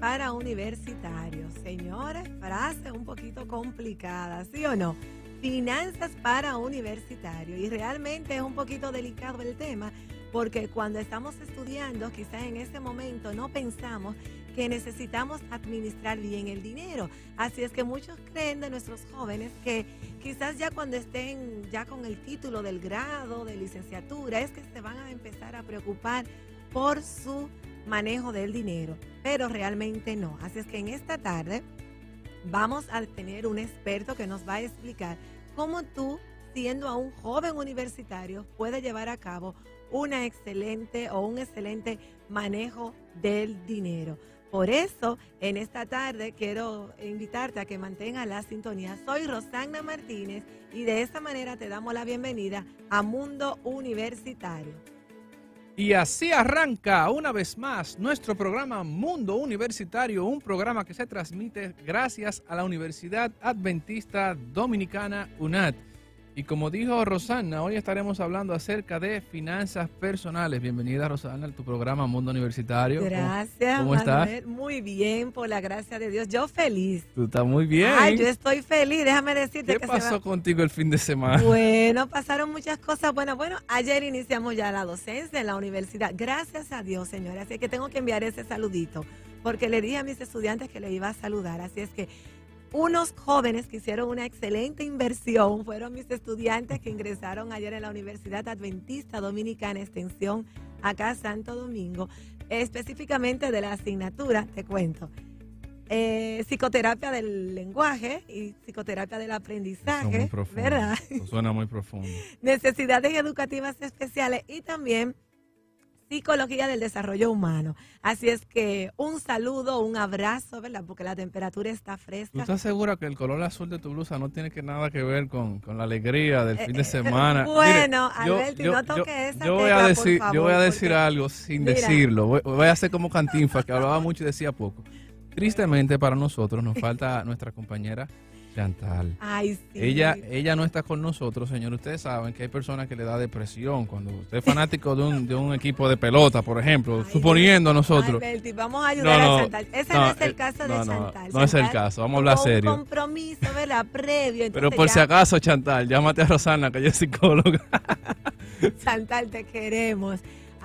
para universitarios. Señores, frase un poquito complicada, ¿sí o no? Finanzas para universitarios. Y realmente es un poquito delicado el tema porque cuando estamos estudiando, quizás en ese momento no pensamos que necesitamos administrar bien el dinero. Así es que muchos creen de nuestros jóvenes que quizás ya cuando estén ya con el título del grado, de licenciatura, es que se van a empezar a preocupar por su manejo del dinero, pero realmente no. Así es que en esta tarde vamos a tener un experto que nos va a explicar cómo tú, siendo a un joven universitario, puedes llevar a cabo una excelente o un excelente manejo del dinero. Por eso, en esta tarde quiero invitarte a que mantenga la sintonía. Soy Rosana Martínez y de esta manera te damos la bienvenida a Mundo Universitario. Y así arranca una vez más nuestro programa Mundo Universitario, un programa que se transmite gracias a la Universidad Adventista Dominicana UNAD. Y como dijo Rosana, hoy estaremos hablando acerca de finanzas personales. Bienvenida Rosana a tu programa Mundo Universitario. Gracias. ¿Cómo, estás? Muy bien, por la gracia de Dios. Yo feliz. Tú estás muy bien. Ay, yo estoy feliz. Déjame decirte ¿Qué pasó contigo el fin de semana? Bueno, pasaron muchas cosas. Bueno, bueno, ayer iniciamos ya la docencia en la universidad. Gracias a Dios, señora. Así que tengo que enviar ese saludito porque le dije a mis estudiantes que le iba a saludar. Así es que unos jóvenes que hicieron una excelente inversión fueron mis estudiantes que ingresaron ayer en la Universidad Adventista Dominicana Extensión acá Santo Domingo, específicamente de la asignatura, te cuento. Eh, psicoterapia del lenguaje y psicoterapia del aprendizaje, ¿verdad? suena muy profundo. Necesidades educativas especiales y también Psicología del Desarrollo Humano. Así es que un saludo, un abrazo, ¿verdad? Porque la temperatura está fresca. ¿Tú estás segura que el color azul de tu blusa no tiene que nada que ver con, la alegría del fin de eh, semana? bueno, Alberti, no toque esa yo voy a decir, Yo voy a decir algo sin decirlo. Voy, voy, a hacer como Cantinfa, que hablaba mucho y decía poco. Tristemente para nosotros nos falta nuestra compañera Chantal. Ay, sí. Ella, ella no está con nosotros, señor. Ustedes saben que hay personas que le da depresión cuando usted es fanático de un, de un equipo de pelota, por ejemplo, suponiendo nosotros. Ay, vamos a ayudar a Chantal. Ese no, es el eh, caso de Chantal. No, es el caso, vamos a hablar serio. Un compromiso, ¿verdad? Previo. Pero por si acaso, Chantal, llámate a Rosana, que ella es psicóloga. Chantal, te queremos.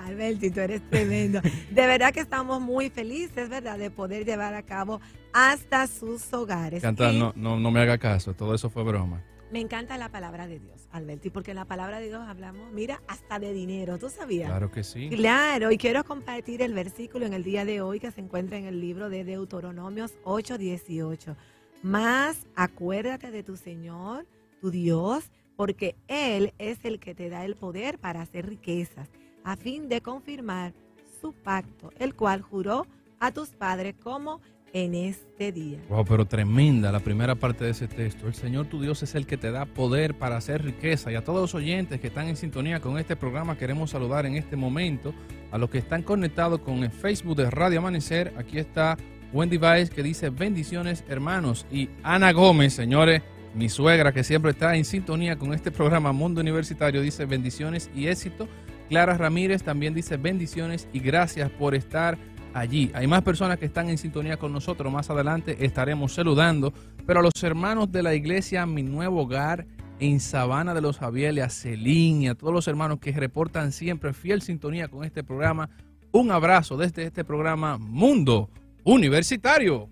Alberti, tú eres tremendo. De verdad que estamos muy felices, ¿verdad?, de poder llevar a cabo hasta sus hogares. Chantal, no, no, no me haga caso, todo eso fue broma. Me encanta la palabra de Dios, Alberti, porque en la palabra de Dios hablamos, mira, hasta de dinero, ¿tú sabías? Claro que sí. Claro, y quiero compartir el versículo en el día de hoy que se encuentra en el libro de Deuteronomios 8:18. Más acuérdate de tu Señor, tu Dios, porque Él es el que te da el poder para hacer riquezas a fin de confirmar su pacto, el cual juró a tus padres como en este día. Wow, pero tremenda la primera parte de ese texto. El Señor tu Dios es el que te da poder para hacer riqueza. Y a todos los oyentes que están en sintonía con este programa, queremos saludar en este momento a los que están conectados con el Facebook de Radio Amanecer. Aquí está Wendy Vice que dice bendiciones hermanos. Y Ana Gómez, señores, mi suegra que siempre está en sintonía con este programa Mundo Universitario, dice bendiciones y éxito Clara Ramírez también dice bendiciones y gracias por estar allí. Hay más personas que están en sintonía con nosotros. Más adelante estaremos saludando. Pero a los hermanos de la iglesia Mi Nuevo Hogar en Sabana de los Javieles, a Celín y a todos los hermanos que reportan siempre fiel sintonía con este programa, un abrazo desde este programa Mundo Universitario.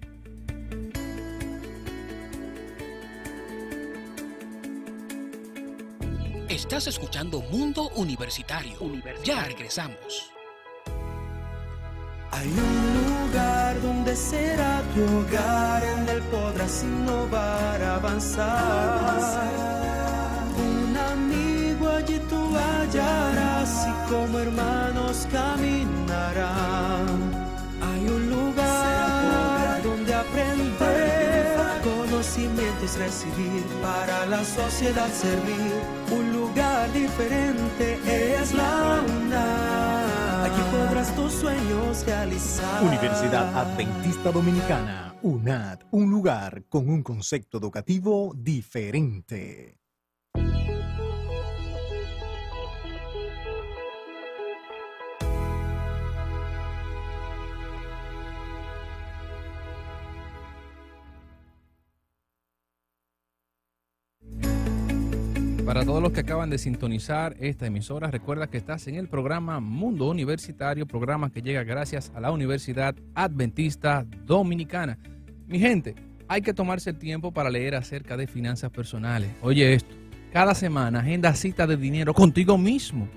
Estás escuchando Mundo Universitario. Ya regresamos. Hay un lugar donde será tu hogar, en el podrás innovar, avanzar. Un amigo allí tú hallarás y como hermanos caminarán. Conocimientos recibir, para la sociedad servir diferente es la UNAD. Aquí podrás tus sueños realizar. Universidad Adventista Dominicana, UNAD, un lugar con un concepto educativo diferente. Para todos los que acaban de sintonizar esta emisora, recuerda que estás en el programa Mundo Universitario, programa que llega gracias a la Universidad Adventista Dominicana. Mi gente, hay que tomarse el tiempo para leer acerca de finanzas personales. Oye esto, cada semana agenda cita de dinero contigo mismo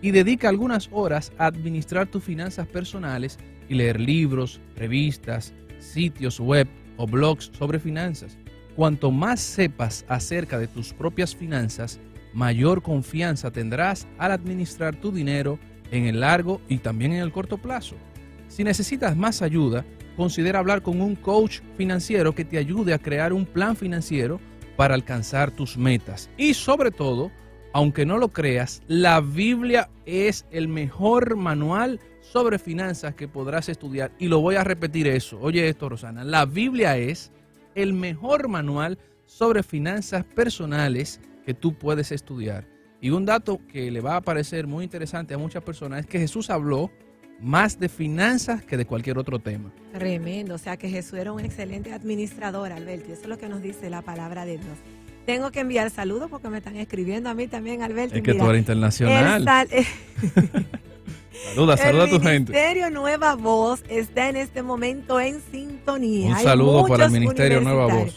y dedica algunas horas a administrar tus finanzas personales y leer libros, revistas, sitios web o blogs sobre finanzas. Cuanto más sepas acerca de tus propias finanzas, mayor confianza tendrás al administrar tu dinero en el largo y también en el corto plazo. Si necesitas más ayuda, considera hablar con un coach financiero que te ayude a crear un plan financiero para alcanzar tus metas. Y sobre todo, aunque no lo creas, la Biblia es el mejor manual sobre finanzas que podrás estudiar. Y lo voy a repetir eso. Oye esto, Rosana. La Biblia es el mejor manual sobre finanzas personales que tú puedes estudiar. Y un dato que le va a parecer muy interesante a muchas personas es que Jesús habló más de finanzas que de cualquier otro tema. Tremendo, o sea que Jesús era un excelente administrador, Alberto, y eso es lo que nos dice la palabra de Dios. Tengo que enviar saludos porque me están escribiendo a mí también, Alberto. Es que tú eres internacional. saluda, saluda a tu gente. El Ministerio Nueva Voz está en este momento en sintonía. Un saludo para el Ministerio Nueva Voz.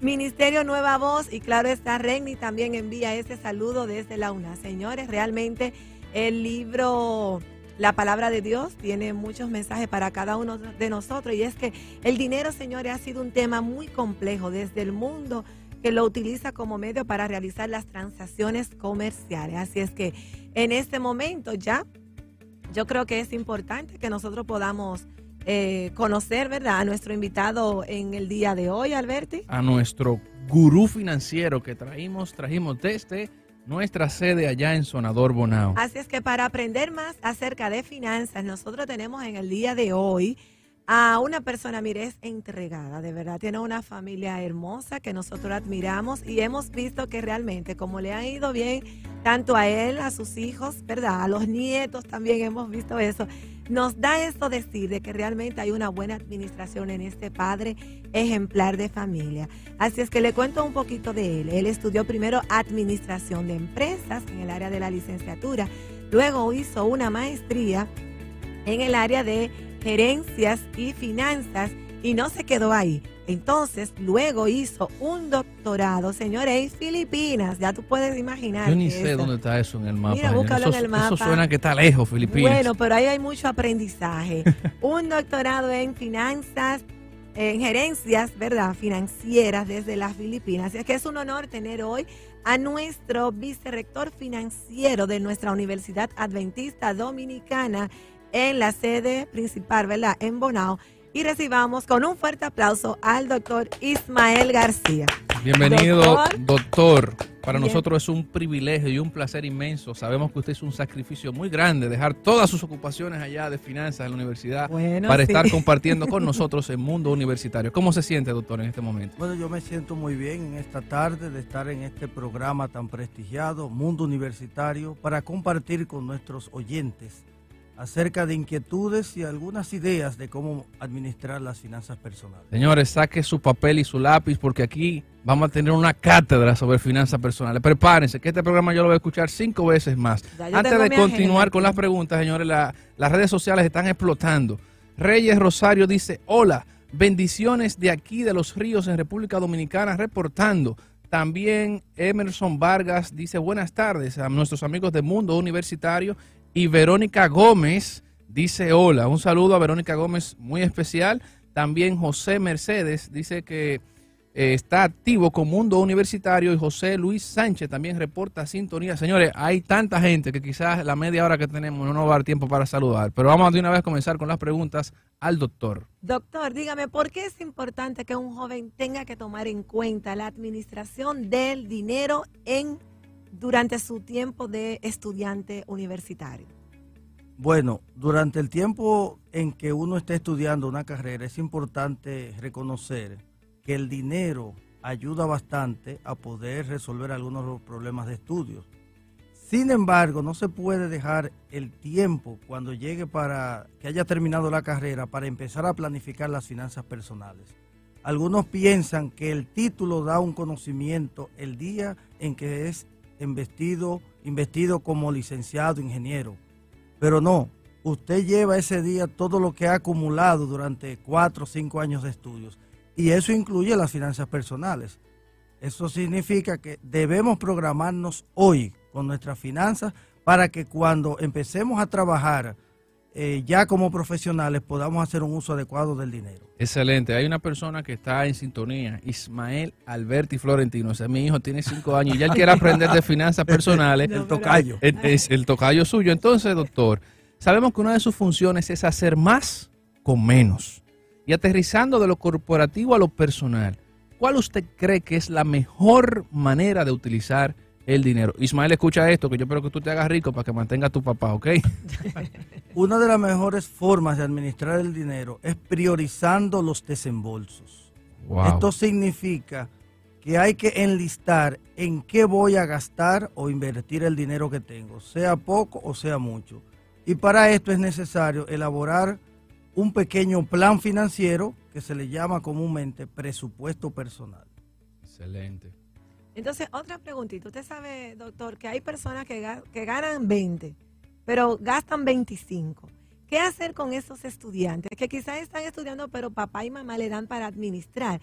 Ministerio Nueva Voz y claro está, Regni también envía ese saludo desde la UNA. Señores, realmente el libro La Palabra de Dios tiene muchos mensajes para cada uno de nosotros y es que el dinero, señores, ha sido un tema muy complejo desde el mundo que lo utiliza como medio para realizar las transacciones comerciales. Así es que en este momento ya yo creo que es importante que nosotros podamos eh, conocer, ¿verdad?, a nuestro invitado en el día de hoy, Alberti. A nuestro gurú financiero que traímos, trajimos desde nuestra sede allá en Sonador Bonao. Así es que para aprender más acerca de finanzas, nosotros tenemos en el día de hoy a una persona, mire, es entregada, de verdad, tiene una familia hermosa que nosotros admiramos y hemos visto que realmente como le ha ido bien tanto a él, a sus hijos, ¿verdad? A los nietos también hemos visto eso. Nos da esto decir de que realmente hay una buena administración en este padre ejemplar de familia. Así es que le cuento un poquito de él. Él estudió primero administración de empresas en el área de la licenciatura, luego hizo una maestría en el área de gerencias y finanzas y no se quedó ahí. Entonces, luego hizo un doctorado, señores, en Filipinas. Ya tú puedes imaginar. Yo ni sé dónde está eso en el mapa. Mira, búscalo eso, en el mapa. Eso suena que está lejos, Filipinas. Bueno, pero ahí hay mucho aprendizaje. un doctorado en finanzas, en gerencias, ¿verdad? Financieras desde las Filipinas. Así que es un honor tener hoy a nuestro vicerrector financiero de nuestra Universidad Adventista Dominicana en la sede principal, ¿verdad? En Bonao. Y recibamos con un fuerte aplauso al doctor Ismael García. Bienvenido, doctor. doctor. Para Bien. nosotros es un privilegio y un placer inmenso. Sabemos que usted es un sacrificio muy grande dejar todas sus ocupaciones allá de finanzas en la universidad bueno, para sí. estar compartiendo con nosotros el mundo universitario. ¿Cómo se siente, doctor, en este momento? Bueno, yo me siento muy bien en esta tarde de estar en este programa tan prestigiado, Mundo Universitario, para compartir con nuestros oyentes acerca de inquietudes y algunas ideas de cómo administrar las finanzas personales. Señores, saque su papel y su lápiz porque aquí vamos a tener una cátedra sobre finanzas personales. Prepárense, que este programa yo lo voy a escuchar cinco veces más. Antes de continuar con las preguntas, señores, la, las redes sociales están explotando. Reyes Rosario dice, hola, bendiciones de aquí de los ríos en República Dominicana, reportando. También Emerson Vargas dice buenas tardes a nuestros amigos de Mundo Universitario y Verónica Gómez dice hola. Un saludo a Verónica Gómez muy especial. También José Mercedes dice que eh, está activo con Mundo Universitario y José Luis Sánchez también reporta sintonía. Señores, hay tanta gente que quizás la media hora que tenemos no nos va a dar tiempo para saludar, pero vamos de una vez a comenzar con las preguntas al doctor. Doctor, dígame, ¿por qué es importante que un joven tenga que tomar en cuenta la administración del dinero en durante su tiempo de estudiante universitario? Bueno, durante el tiempo en que uno está estudiando una carrera es importante reconocer que el dinero ayuda bastante a poder resolver algunos de los problemas de estudios. Sin embargo, no se puede dejar el tiempo cuando llegue para que haya terminado la carrera para empezar a planificar las finanzas personales. Algunos piensan que el título da un conocimiento el día en que es investido, investido como licenciado, ingeniero. Pero no, usted lleva ese día todo lo que ha acumulado durante cuatro o cinco años de estudios. Y eso incluye las finanzas personales. Eso significa que debemos programarnos hoy con nuestras finanzas para que cuando empecemos a trabajar eh, ya como profesionales podamos hacer un uso adecuado del dinero. Excelente. Hay una persona que está en sintonía, Ismael Alberti Florentino. O sea, mi hijo tiene cinco años y ya él quiere aprender de finanzas personales. el tocayo. Es el tocayo suyo. Entonces, doctor, sabemos que una de sus funciones es hacer más con menos. Y aterrizando de lo corporativo a lo personal, ¿cuál usted cree que es la mejor manera de utilizar el dinero. Ismael, escucha esto, que yo espero que tú te hagas rico para que mantenga a tu papá, ¿ok? Una de las mejores formas de administrar el dinero es priorizando los desembolsos. Esto significa que hay que enlistar en qué voy a gastar o invertir el dinero que tengo, sea poco o sea mucho. Y para esto es necesario elaborar un pequeño plan financiero que se le llama comúnmente presupuesto personal. Excelente. Entonces, otra preguntita. Usted sabe, doctor, que hay personas que, ganan 20, pero gastan 25. ¿Qué hacer con esos estudiantes que quizás están estudiando, pero papá y mamá le dan para administrar?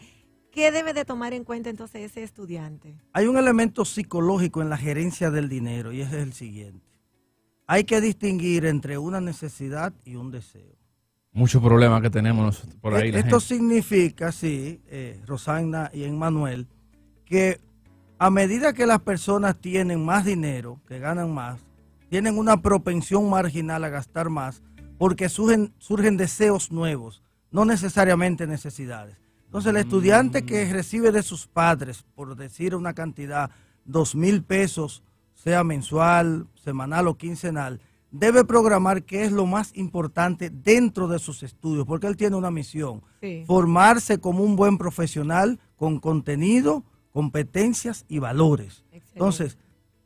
¿Qué debe de tomar en cuenta entonces ese estudiante? Hay un elemento psicológico en la gerencia del dinero y ese es el siguiente. Hay que distinguir entre una necesidad y un deseo. Muchos problemas que tenemos por ahí. E-, esto significa, sí, eh, Rosana y Emmanuel, que a medida que las personas tienen más dinero, que ganan más, tienen una propensión marginal a gastar más, porque surgen, surgen deseos nuevos, no necesariamente necesidades. Entonces el estudiante que mm. recibe de sus padres, por decir una cantidad, dos mil pesos, sea mensual, semanal o quincenal, debe programar qué es lo más importante dentro de sus estudios, porque él tiene una misión, formarse como un buen profesional con contenido, competencias y valores. Entonces,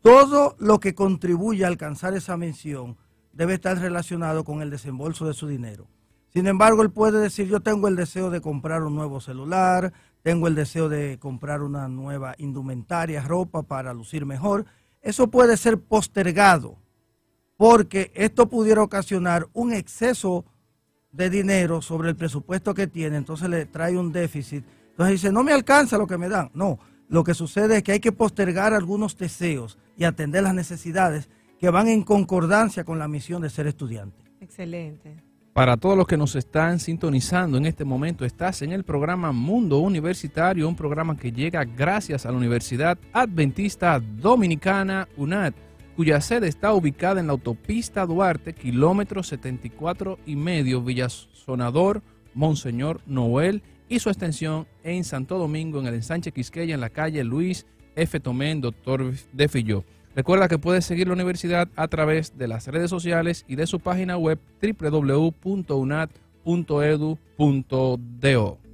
todo lo que contribuye a alcanzar esa mención debe estar relacionado con el desembolso de su dinero. Sin embargo, él puede decir, yo tengo el deseo de comprar un nuevo celular, tengo el deseo de comprar una nueva indumentaria, ropa para lucir mejor. Eso puede ser postergado porque esto pudiera ocasionar un exceso de dinero sobre el presupuesto que tiene, entonces le trae un déficit. Entonces dice, no me alcanza lo que me dan. No, lo que sucede es que hay que postergar algunos deseos y atender las necesidades que van en concordancia con la misión de ser estudiante. Excelente. Para todos los que nos están sintonizando en este momento, estás en el programa Mundo Universitario, un programa que llega gracias a la Universidad Adventista Dominicana, UNAD, cuya sede está ubicada en la autopista Duarte, kilómetro 74 y medio, Villasonador, Monseñor Noel y su extensión en Santo Domingo, en el ensanche Quisqueya, en la calle Luis F. Tomén, doctor de Filló. Recuerda que puedes seguir la universidad a través de las redes sociales y de su página web www.unat.edu.do.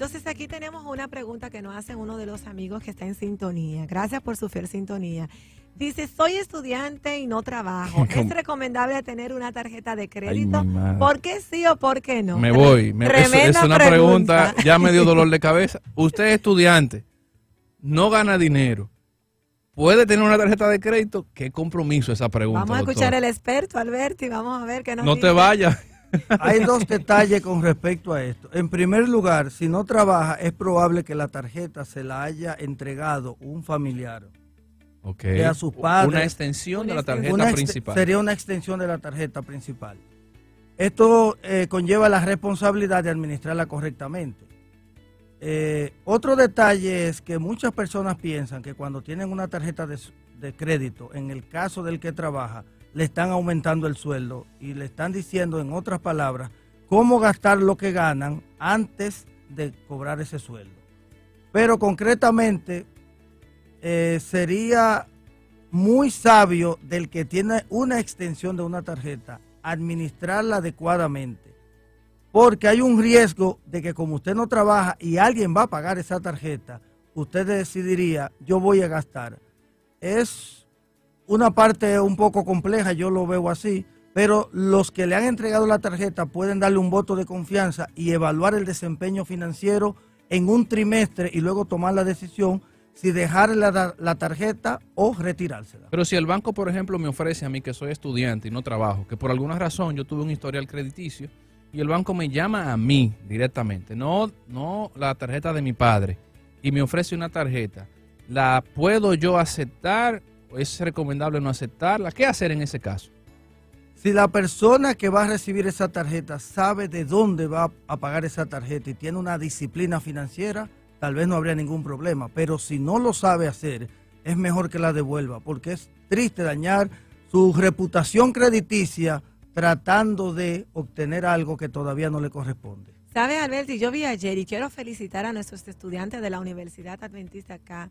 Entonces aquí tenemos una pregunta que nos hace uno de los amigos que está en sintonía. Gracias por su fiel sintonía. Dice, soy estudiante y no trabajo. ¿Es recomendable tener una tarjeta de crédito? ¿Por qué sí o por qué no? Me voy. es, una pregunta. ya me dio dolor de cabeza. Usted es estudiante, no gana dinero. ¿Puede tener una tarjeta de crédito? ¿Qué compromiso esa pregunta? Vamos a escuchar al experto, Alberto, y vamos a ver qué nos No te vayas. Hay dos detalles con respecto a esto. En primer lugar, si no trabaja, es probable que la tarjeta se la haya entregado un familiar Okay. a sus padres. Una extensión de la tarjeta principal. Sería una extensión de la tarjeta principal. Esto eh, conlleva la responsabilidad de administrarla correctamente. Eh, otro detalle es que muchas personas piensan que cuando tienen una tarjeta de, de, crédito, en el caso del que trabaja, le están aumentando el sueldo y le están diciendo, en otras palabras, cómo gastar lo que ganan antes de cobrar ese sueldo. Pero concretamente, eh, sería muy sabio del que tiene una extensión de una tarjeta administrarla adecuadamente. Porque hay un riesgo de que como usted no trabaja y alguien va a pagar esa tarjeta, usted decidiría, yo voy a gastar. Es una parte un poco compleja, yo lo veo así, pero los que le han entregado la tarjeta pueden darle un voto de confianza y evaluar el desempeño financiero en un trimestre y luego tomar la decisión si dejar la, la, tarjeta o retirársela. Pero si el banco, por ejemplo, me ofrece a mí que soy estudiante y no trabajo, que por alguna razón yo tuve un historial crediticio y el banco me llama a mí directamente, no, no la tarjeta de mi padre, y me ofrece una tarjeta, ¿la puedo yo aceptar es recomendable no aceptarla? ¿Qué hacer en ese caso? Si la persona que va a recibir esa tarjeta sabe de dónde va a pagar esa tarjeta y tiene una disciplina financiera, tal vez no habría ningún problema. Pero si no lo sabe hacer, es mejor que la devuelva, porque es triste dañar su reputación crediticia tratando de obtener algo que todavía no le corresponde. ¿Sabe, Alberti? Yo vi ayer y quiero felicitar a nuestros estudiantes de la Universidad Adventista acá,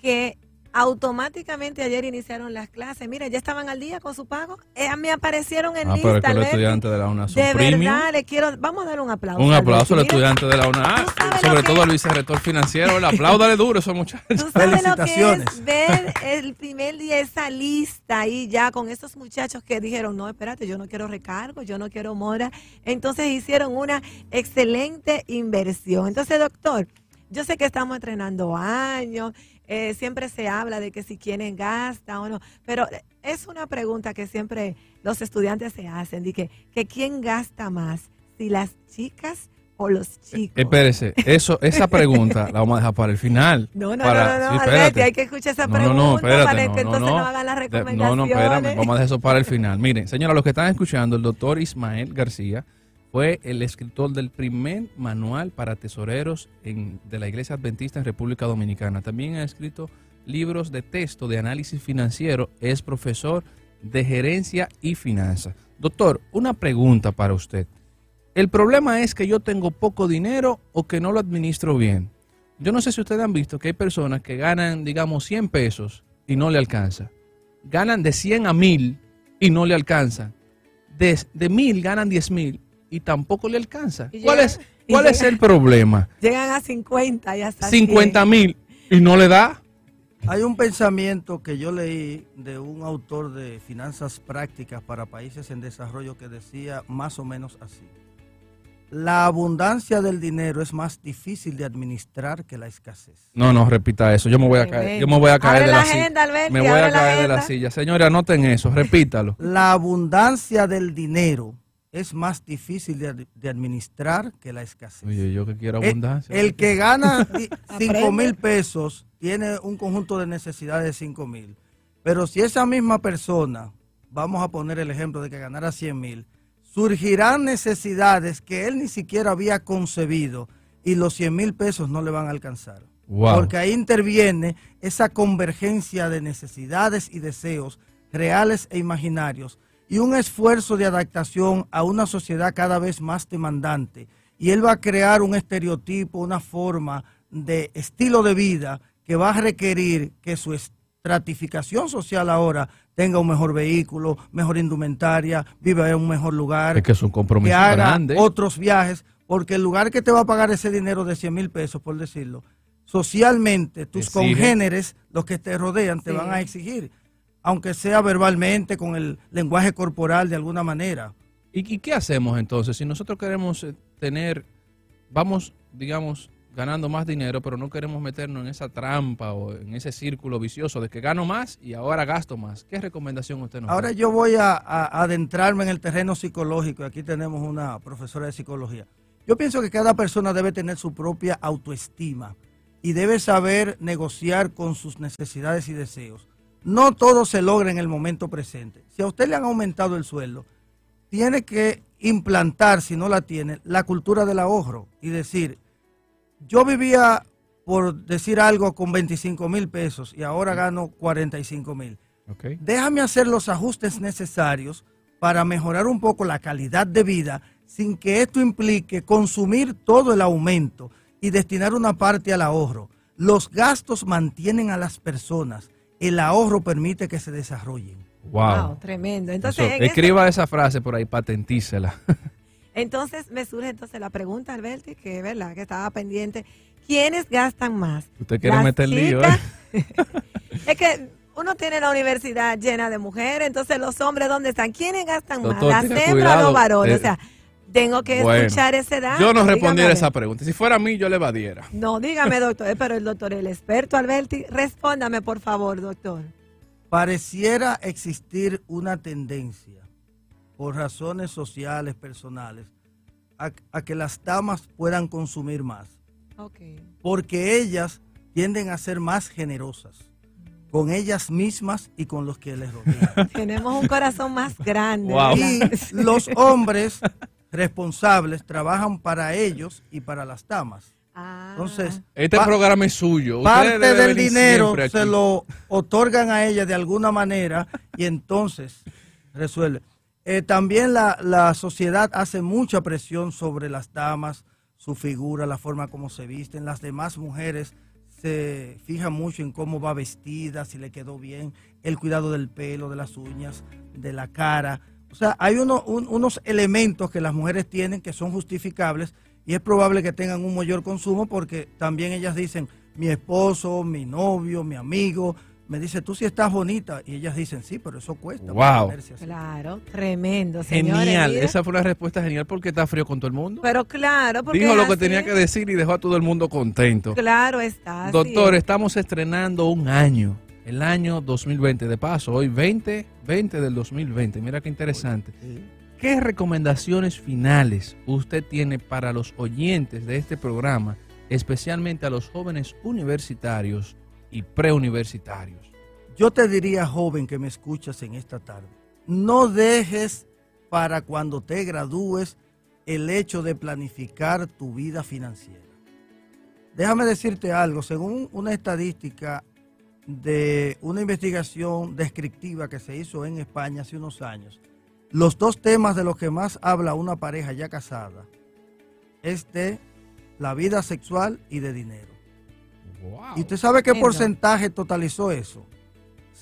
que automáticamente ayer iniciaron las clases. Mira, ya estaban al día con su pago. Eh, me aparecieron en ah, lista. Pero los estudiantes de la UNA son De verdad, le quiero. Vamos a dar un aplauso. Un aplauso a los estudiantes de la UNA. sobre todo al vicerrector financiero. El apláudale duro a esos muchachos. Felicitaciones. Lo que es ver el primer día esa lista ahí ya con esos muchachos que dijeron: No, espérate, yo no quiero recargo, yo no quiero mora. Entonces hicieron una excelente inversión. Entonces, doctor, yo sé que estamos entrenando años eh, siempre se habla de que si quieren gasta o no, pero es una pregunta que siempre los estudiantes se hacen, de que, que quién gasta más, si las chicas o los chicos. espérese, eso, esa pregunta la vamos a dejar para el final. No, no, no, no, hay que escuchar esa pregunta no, no, espérate, para que entonces no, hagan las recomendaciones. No, no, espérame, vamos a dejar eso para el final. Miren, señora, los que están escuchando, el doctor Ismael García fue el escritor del primer manual para tesoreros de la Iglesia Adventista en República Dominicana. También ha escrito libros de texto de análisis financiero. Es profesor de gerencia y finanzas. Doctor, una pregunta para usted. El problema es que yo tengo poco dinero o que no lo administro bien. Yo no sé si ustedes han visto que hay personas que ganan, digamos, 100 pesos y no le alcanza. Ganan de 100 a 1000 y no le alcanza. De, de 1000 ganan 10 mil y tampoco le alcanza. ¿Cuál es, cuál es el problema? Llegan a 50 y hasta 50 mil y no le da. Hay un pensamiento que yo leí de un autor de finanzas prácticas para países en desarrollo que decía más o menos así. La abundancia del dinero es más difícil de administrar que la escasez. No, no, repita eso. Yo me voy a caer, yo me voy a caer de la, silla. me voy a caer de la silla. Señores, anoten eso, repítalo. La abundancia del dinero es más difícil de, administrar que la escasez. Oye, yo que quiero abundancia. El, que gana 5 mil pesos tiene un conjunto de necesidades de 5 mil. Pero si esa misma persona, vamos a poner el ejemplo de que ganara 100 mil, surgirán necesidades que él ni siquiera había concebido y los 100 mil pesos no le van a alcanzar. Porque ahí interviene esa convergencia de necesidades y deseos reales e imaginarios y un esfuerzo de adaptación a una sociedad cada vez más demandante. Y él va a crear un estereotipo, una forma de estilo de vida que va a requerir que su estratificación social ahora tenga un mejor vehículo, mejor indumentaria, viva en un mejor lugar. Es que es un compromiso que haga grande. otros viajes, porque el lugar que te va a pagar ese dinero de 100 mil pesos, por decirlo, socialmente tus congéneres, los que te rodean, te van a exigir aunque sea verbalmente, con el lenguaje corporal de alguna manera. ¿Y, qué hacemos entonces? Si nosotros queremos eh, tener, vamos, digamos, ganando más dinero, pero no queremos meternos en esa trampa o en ese círculo vicioso de que gano más y ahora gasto más. ¿Qué recomendación usted nos da? Ahora yo voy a, adentrarme en el terreno psicológico. Aquí tenemos una profesora de psicología. Yo pienso que cada persona debe tener su propia autoestima y debe saber negociar con sus necesidades y deseos no todo se logra en el momento presente. Si a usted le han aumentado el sueldo, tiene que implantar, si no la tiene, la cultura del ahorro y decir, yo vivía, por decir algo, con 25 mil pesos y ahora gano 45 mil. Déjame hacer los ajustes necesarios para mejorar un poco la calidad de vida sin que esto implique consumir todo el aumento y destinar una parte al ahorro. Los gastos mantienen a las personas el ahorro permite que se desarrollen. Wow. tremendo. Entonces, escriba esa frase por ahí, patentícela. Entonces me surge entonces la pregunta, Alberti, que verdad que estaba pendiente. ¿Quiénes gastan más? Usted quiere meter lío, ¿eh? es que uno tiene la universidad llena de mujeres, entonces los hombres, ¿dónde están? ¿Quiénes gastan más? ¿Las hembras o los varones? o eh, sea, Tengo que Bueno, escuchar ese dato. Yo no respondiera a esa pregunta. Si fuera a mí, yo le evadiera. No, dígame, doctor. eh, Pero el doctor, el experto Alberti, respóndame, por favor, doctor. Pareciera existir una tendencia, por razones sociales, personales, a, a que las damas puedan consumir más, Ok. porque ellas tienden a ser más generosas con ellas mismas y con los que les rodean. Tenemos un corazón más grande. Wow. Y los hombres responsables trabajan para ellos y para las damas. Ah. Entonces, Este programa es suyo. Ustedes parte del dinero se lo otorgan a ella de alguna manera y entonces resuelve. Eh, también la, la sociedad hace mucha presión sobre las damas, su figura, la forma como se visten. Las demás mujeres se fijan mucho en cómo va vestida, si le quedó bien, el cuidado del pelo, de las uñas, de la cara. O sea, hay uno- un- unos elementos que las mujeres tienen que son justificables y es probable que tengan un mayor consumo porque también ellas dicen, mi esposo, mi novio, mi amigo, me dice, tú sí estás bonita. Y ellas dicen, sí, pero eso cuesta. Wow. así". Claro, tremendo, señores. Genial. Esa fue una respuesta genial porque está frío con todo el mundo. Pero claro, porque Dijo lo que tenía que decir y dejó a todo el mundo contento. Claro está. Doctor, es. estamos estrenando un año, el año 2020. De paso, hoy 20, 20 del 2020. Mira qué interesante. ¿Qué recomendaciones finales usted tiene para los oyentes de este programa, especialmente a los jóvenes universitarios y preuniversitarios? Yo te diría, joven que me escuchas en esta tarde, no dejes para cuando te gradúes el hecho de planificar tu vida financiera. Déjame decirte algo, según una estadística de una investigación descriptiva que se hizo en España hace unos años, los dos temas de los que más habla una pareja ya casada es de la vida sexual y de dinero. ¿Y usted sabe qué porcentaje totalizó eso?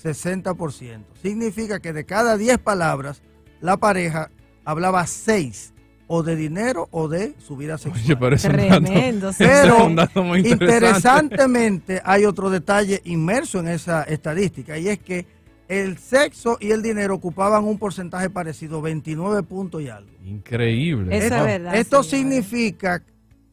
60%. Significa que de cada 10 palabras, la pareja hablaba 6 o de dinero o de su vida sexual. Oye, pero Tremendo, dato, Pero un dato muy interesante. interesantemente hay otro detalle inmerso en esa estadística y es que el sexo y el dinero ocupaban un porcentaje parecido, 29 puntos y algo. Increíble. Eso es Esto- verdad, Esto significa,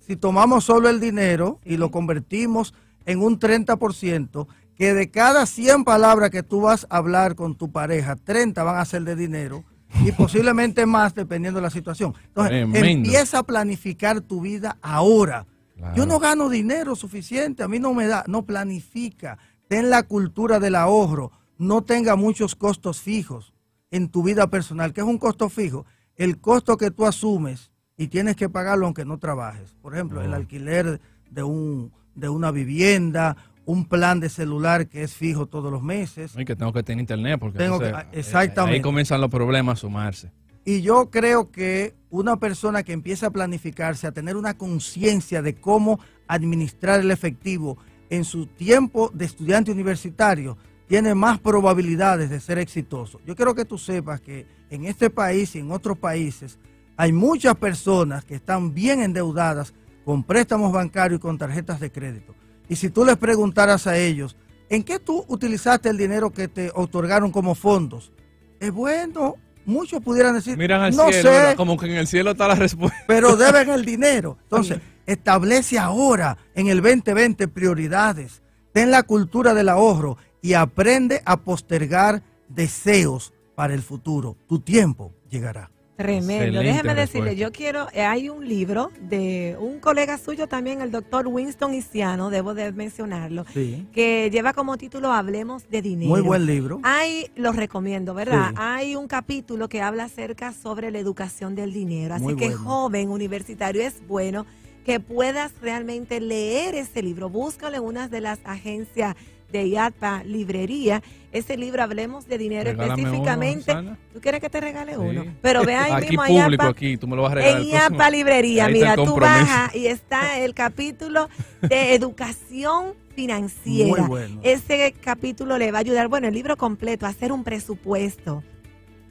si tomamos solo el dinero y lo convertimos en un 30%, que de cada 100 palabras que tú vas a hablar con tu pareja, 30 van a ser de dinero y posiblemente más dependiendo de la situación. Entonces, Tremendo. empieza a planificar tu vida ahora. Claro. Yo no gano dinero suficiente, a mí no me da, no planifica. Ten la cultura del ahorro, no tenga muchos costos fijos en tu vida personal. ¿Qué es un costo fijo? El costo que tú asumes y tienes que pagarlo aunque no trabajes. Por ejemplo, el alquiler de, un, de una vivienda, un plan de celular que es fijo todos los meses. Ay, que tengo que tener internet porque Tengo que- ah, eh, exactamente. ahí comienzan los problemas a sumarse. Y yo creo que una persona que empieza a planificarse, a tener una conciencia de cómo administrar el efectivo en su tiempo de estudiante universitario, tiene más probabilidades de ser exitoso. Yo quiero que tú sepas que en este país y en otros países hay muchas personas que están bien endeudadas con préstamos bancarios y con tarjetas de crédito. Y si tú les preguntaras a ellos, ¿en qué tú utilizaste el dinero que te otorgaron como fondos? Es bueno, muchos pudieran decir, Miran al no cielo, sé, como que en el cielo está la respuesta. pero deben el dinero. Entonces, establece ahora en el 2020 prioridades. Ten la cultura del ahorro y aprende a postergar deseos para el futuro. Tu tiempo llegará. Tremendo. Excelente Déjeme decirle, respuesta. yo quiero, eh, hay un libro de un colega suyo también, el doctor Winston Isiano, debo de mencionarlo, Sí. que lleva como título Hablemos de Dinero. Muy buen libro. Hay, los recomiendo, ¿verdad? Sí. Hay un capítulo que habla acerca sobre la educación del dinero. Así Muy que bueno. joven universitario es bueno que puedas realmente leer ese libro. Búscalo en una de las agencias de IATPA Librería. Ese libro, Hablemos de Dinero Regálame uno, específicamente. Susana. ¿Tú quieres que te regale Sí. uno? Pero ve ahí aquí mismo público, IATPA. aquí, tú me lo vas a regalar. En IAPA Librería, Ahí mira, tú bajas y está el capítulo de educación financiera. Muy bueno. Ese capítulo le va a ayudar, bueno, el libro completo, a hacer un presupuesto.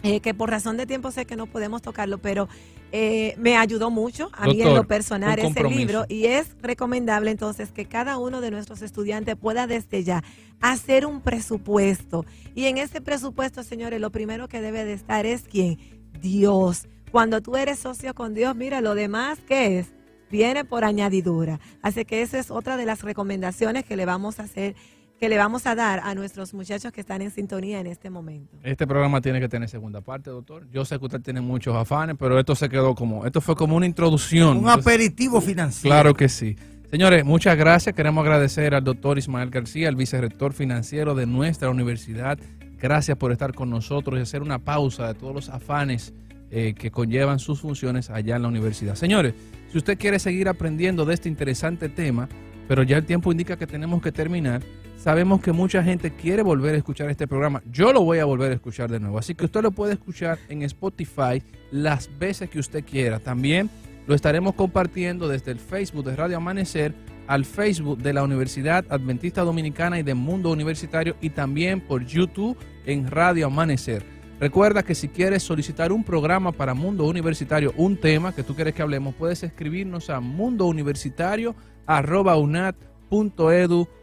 Eh, que por razón de tiempo sé que no podemos tocarlo, pero eh, me ayudó mucho a mí en lo personal ese libro y es recomendable entonces que cada uno de nuestros estudiantes pueda desde ya hacer un presupuesto y en ese presupuesto, señores, lo primero que debe de estar es quién, Dios. Cuando tú eres socio con Dios, mira, lo demás que es, viene por añadidura. Así que esa es otra de las recomendaciones que le vamos a hacer que le vamos a dar a nuestros muchachos que están en sintonía en este momento. Este programa tiene que tener segunda parte, doctor. Yo sé que usted tiene muchos afanes, pero esto se quedó como, esto fue como una introducción. Un aperitivo financiero. Claro que sí. Señores, muchas gracias. Queremos agradecer al doctor Ismael García, el vicerrector financiero de nuestra universidad. Gracias por estar con nosotros y hacer una pausa de todos los afanes eh, que conllevan sus funciones allá en la universidad. Señores, si usted quiere seguir aprendiendo de este interesante tema, pero ya el tiempo indica que tenemos que terminar, sabemos que mucha gente quiere volver a escuchar este programa. Yo lo voy a volver a escuchar de nuevo. Así que usted lo puede escuchar en Spotify las veces que usted quiera. También lo estaremos compartiendo desde el Facebook de Radio Amanecer al Facebook de la Universidad Adventista Dominicana y de Mundo Universitario y también por YouTube en Radio Amanecer. Recuerda que si quieres solicitar un programa para Mundo Universitario, un tema que tú quieres que hablemos, puedes escribirnos a mundouniversitario.unat.edu punto de O.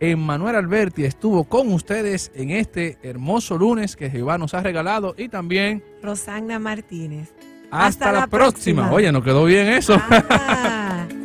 Emmanuel Alberti estuvo con ustedes en este hermoso lunes que Jehová nos ha regalado y también Rosana Martínez. Hasta, la, próxima. Oye, nos quedó bien eso. Ah.